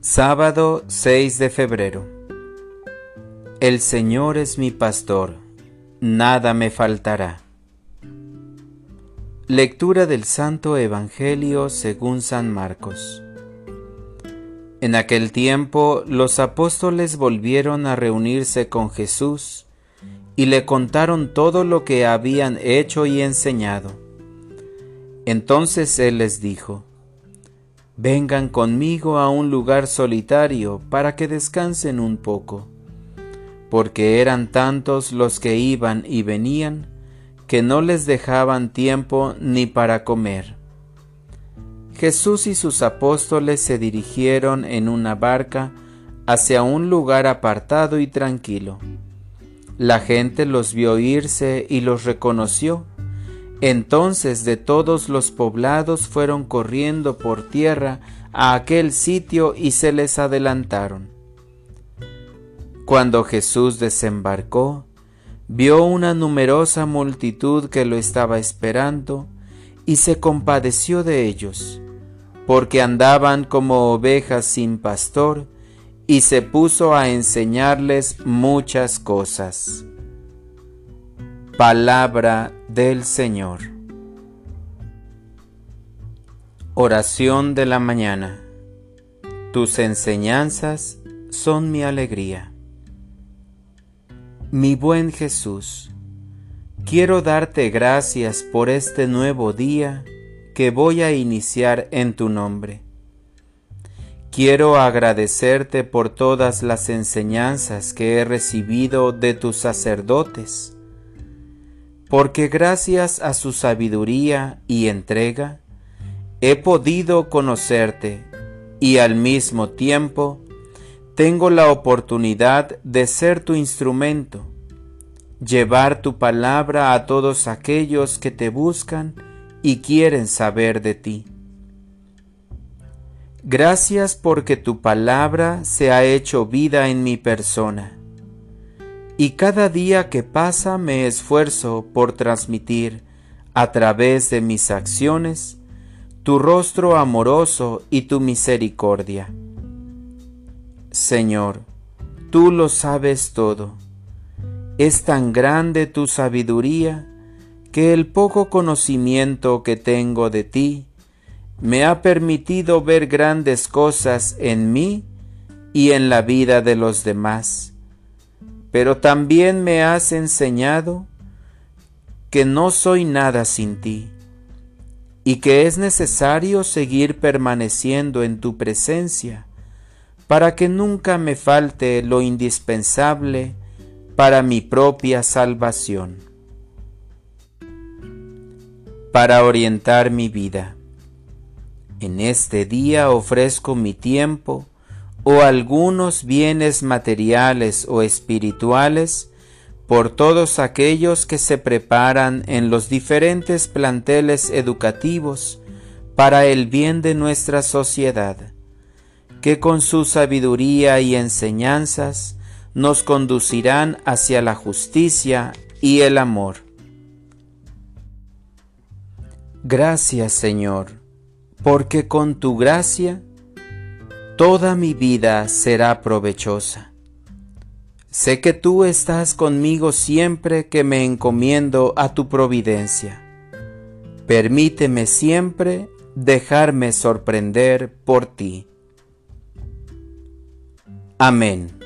Sábado 6 de febrero. El Señor es mi pastor, nada me faltará. Lectura del Santo Evangelio según San Marcos. En aquel tiempo los apóstoles volvieron a reunirse con Jesús y le contaron todo lo que habían hecho y enseñado. Entonces Él les dijo, Vengan conmigo a un lugar solitario para que descansen un poco, porque eran tantos los que iban y venían que no les dejaban tiempo ni para comer. Jesús y sus apóstoles se dirigieron en una barca hacia un lugar apartado y tranquilo. La gente los vio irse y los reconoció entonces de todos los poblados fueron corriendo por tierra a aquel sitio y se les adelantaron. Cuando Jesús desembarcó, vio una numerosa multitud que lo estaba esperando y se compadeció de ellos, porque andaban como ovejas sin pastor, y se puso a enseñarles muchas cosas. Palabra del Señor. Oración de la mañana. Tus enseñanzas son mi alegría. Mi buen Jesús, quiero darte gracias por este nuevo día que voy a iniciar en tu nombre. Quiero agradecerte por todas las enseñanzas que he recibido de tus sacerdotes porque gracias a su sabiduría y entrega, he podido conocerte y al mismo tiempo tengo la oportunidad de ser tu instrumento, llevar tu palabra a todos aquellos que te buscan y quieren saber de ti. Gracias porque tu palabra se ha hecho vida en mi persona y cada día que pasa me esfuerzo por transmitir a través de mis acciones tu rostro amoroso y tu misericordia. Señor, tú lo sabes todo. Es tan grande tu sabiduría que el poco conocimiento que tengo de ti me ha permitido ver grandes cosas en mí y en la vida de los demás pero también me has enseñado que no soy nada sin ti y que es necesario seguir permaneciendo en tu presencia para que nunca me falte lo indispensable para mi propia salvación. Para orientar mi vida. En este día ofrezco mi tiempo, o algunos bienes materiales o espirituales por todos aquellos que se preparan en los diferentes planteles educativos para el bien de nuestra sociedad, que con su sabiduría y enseñanzas nos conducirán hacia la justicia y el amor. Gracias Señor, porque con tu gracia toda mi vida será provechosa. Sé que tú estás conmigo siempre que me encomiendo a tu providencia. Permíteme siempre dejarme sorprender por ti. Amén.